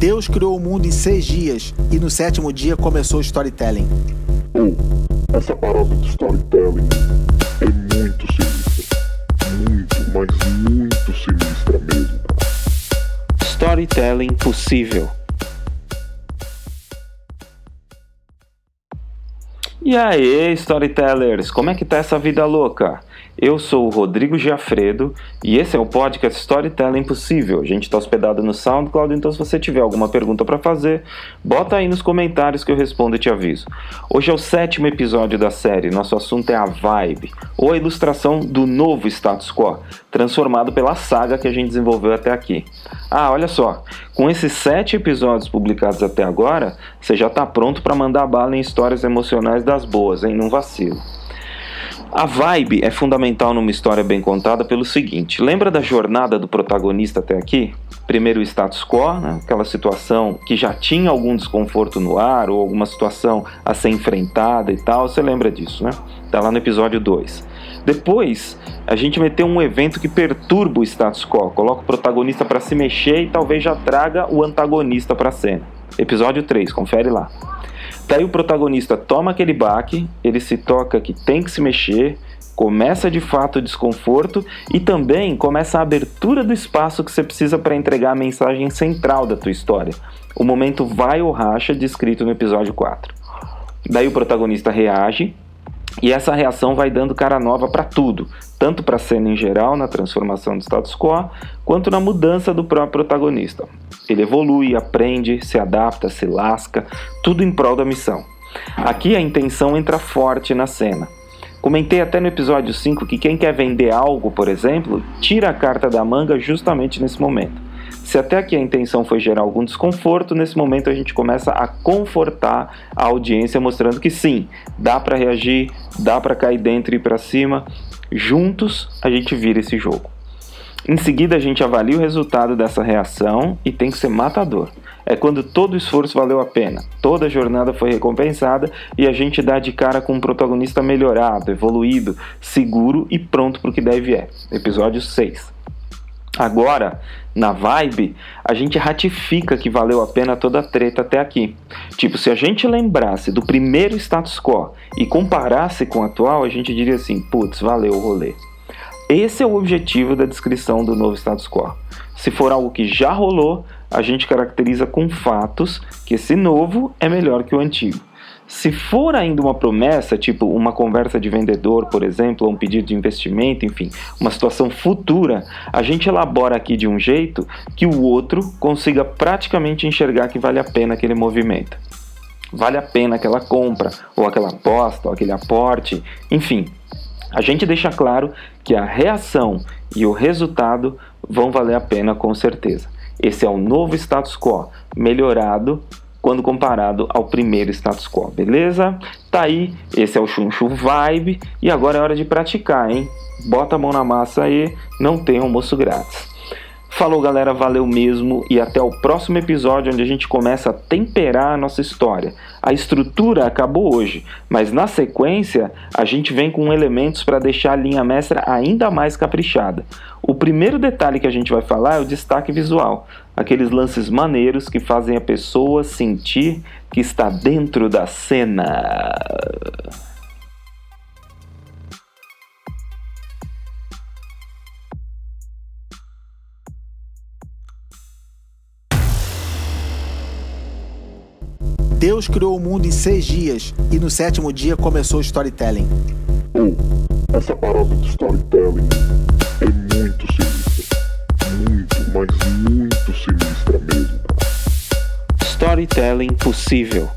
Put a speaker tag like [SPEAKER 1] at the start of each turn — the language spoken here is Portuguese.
[SPEAKER 1] Deus criou o mundo em seis dias e no sétimo dia começou o storytelling.
[SPEAKER 2] Oh, essa parada de storytelling é muito sinistra. Muito, mas muito sinistra mesmo.
[SPEAKER 3] Storytelling possível. E aí, storytellers, como é que tá essa vida louca? Eu sou o Rodrigo Giafredo e esse é o podcast Storytelling Impossível. A gente está hospedado no SoundCloud, então se você tiver alguma pergunta para fazer, bota aí nos comentários que eu respondo e te aviso. Hoje é o sétimo episódio da série. Nosso assunto é a vibe, ou a ilustração do novo status quo, transformado pela saga que a gente desenvolveu até aqui. Ah, olha só, com esses sete episódios publicados até agora, você já está pronto para mandar bala em histórias emocionais das boas, hein? Não vacilo. A vibe é fundamental numa história bem contada pelo seguinte: lembra da jornada do protagonista até aqui? Primeiro o status quo, né? aquela situação que já tinha algum desconforto no ar ou alguma situação a ser enfrentada e tal. Você lembra disso, né? Tá lá no episódio 2. Depois, a gente meteu um evento que perturba o status quo, coloca o protagonista para se mexer e talvez já traga o antagonista para cena. Episódio 3, confere lá. Daí o protagonista toma aquele baque, ele se toca que tem que se mexer, começa de fato o desconforto e também começa a abertura do espaço que você precisa para entregar a mensagem central da tua história. O momento vai ou racha descrito no episódio 4. Daí o protagonista reage, e essa reação vai dando cara nova para tudo, tanto para a cena em geral, na transformação do status quo, quanto na mudança do próprio protagonista. Ele evolui, aprende, se adapta, se lasca, tudo em prol da missão. Aqui a intenção entra forte na cena. Comentei até no episódio 5 que quem quer vender algo, por exemplo, tira a carta da manga justamente nesse momento. Se até aqui a intenção foi gerar algum desconforto, nesse momento a gente começa a confortar a audiência, mostrando que sim, dá para reagir, dá para cair dentro e para cima. Juntos a gente vira esse jogo. Em seguida, a gente avalia o resultado dessa reação e tem que ser matador. É quando todo esforço valeu a pena, toda a jornada foi recompensada e a gente dá de cara com um protagonista melhorado, evoluído, seguro e pronto para o que deve é. Episódio 6. Agora, na vibe, a gente ratifica que valeu a pena toda a treta até aqui. Tipo, se a gente lembrasse do primeiro status quo e comparasse com o atual, a gente diria assim: putz, valeu o rolê. Esse é o objetivo da descrição do novo status quo. Se for algo que já rolou, a gente caracteriza com fatos que esse novo é melhor que o antigo. Se for ainda uma promessa, tipo uma conversa de vendedor, por exemplo, ou um pedido de investimento, enfim, uma situação futura, a gente elabora aqui de um jeito que o outro consiga praticamente enxergar que vale a pena aquele movimento. Vale a pena aquela compra, ou aquela aposta, ou aquele aporte, enfim. A gente deixa claro que a reação e o resultado vão valer a pena com certeza. Esse é o novo status quo, melhorado quando comparado ao primeiro status quo, beleza? Tá aí, esse é o Chunchu Vibe e agora é hora de praticar, hein? Bota a mão na massa aí, não tem almoço grátis. Falou galera, valeu mesmo e até o próximo episódio onde a gente começa a temperar a nossa história. A estrutura acabou hoje, mas na sequência a gente vem com elementos para deixar a linha mestra ainda mais caprichada. O primeiro detalhe que a gente vai falar é o destaque visual, aqueles lances maneiros que fazem a pessoa sentir que está dentro da cena.
[SPEAKER 1] Deus criou o mundo em seis dias e no sétimo dia começou o storytelling.
[SPEAKER 2] Oh, essa parada de storytelling é muito sinistra. Muito, mas muito sinistra mesmo.
[SPEAKER 3] Storytelling possível.